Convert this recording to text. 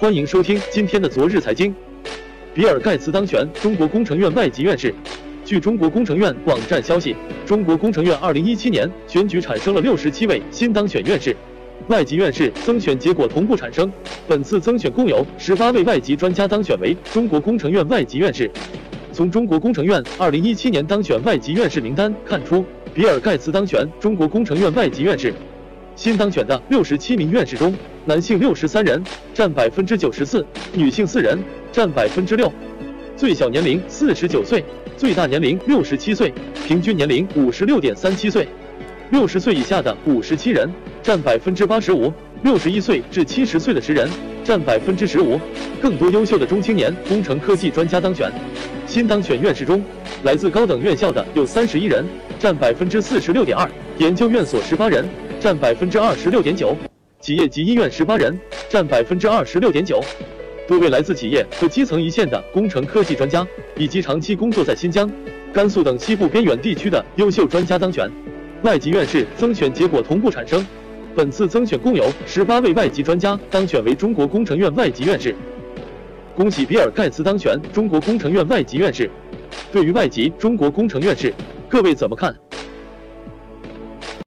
欢迎收听今天的昨日财经。比尔盖茨当选中国工程院外籍院士。据中国工程院网站消息，中国工程院2017年选举产生了67位新当选院士，外籍院士增选结果同步产生。本次增选共有18位外籍专家当选为中国工程院外籍院士。从中国工程院2017年当选外籍院士名单看出，比尔盖茨当选中国工程院外籍院士。新当选的67名院士中，男性63人，占百分之九十四；女性四人，占百分之六。最小年龄49岁，最大年龄67岁，平均年龄56.37岁。六十岁以下的57人，占百分之八十五；六十一岁至七十岁的十人，占百分之十五。更多优秀的中青年工程科技专家当选。新当选院士中，来自高等院校的有31人，占百分之四十六点二；研究院所18人。占百分之二十六点九，企业及医院十八人，占百分之二十六点九。多位来自企业和基层一线的工程科技专家，以及长期工作在新疆、甘肃等西部边远地区的优秀专家当选。外籍院士增选结果同步产生，本次增选共有十八位外籍专家当选为中国工程院外籍院士。恭喜比尔盖茨当选中国工程院外籍院士。对于外籍中国工程院士，各位怎么看？